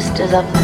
sisters of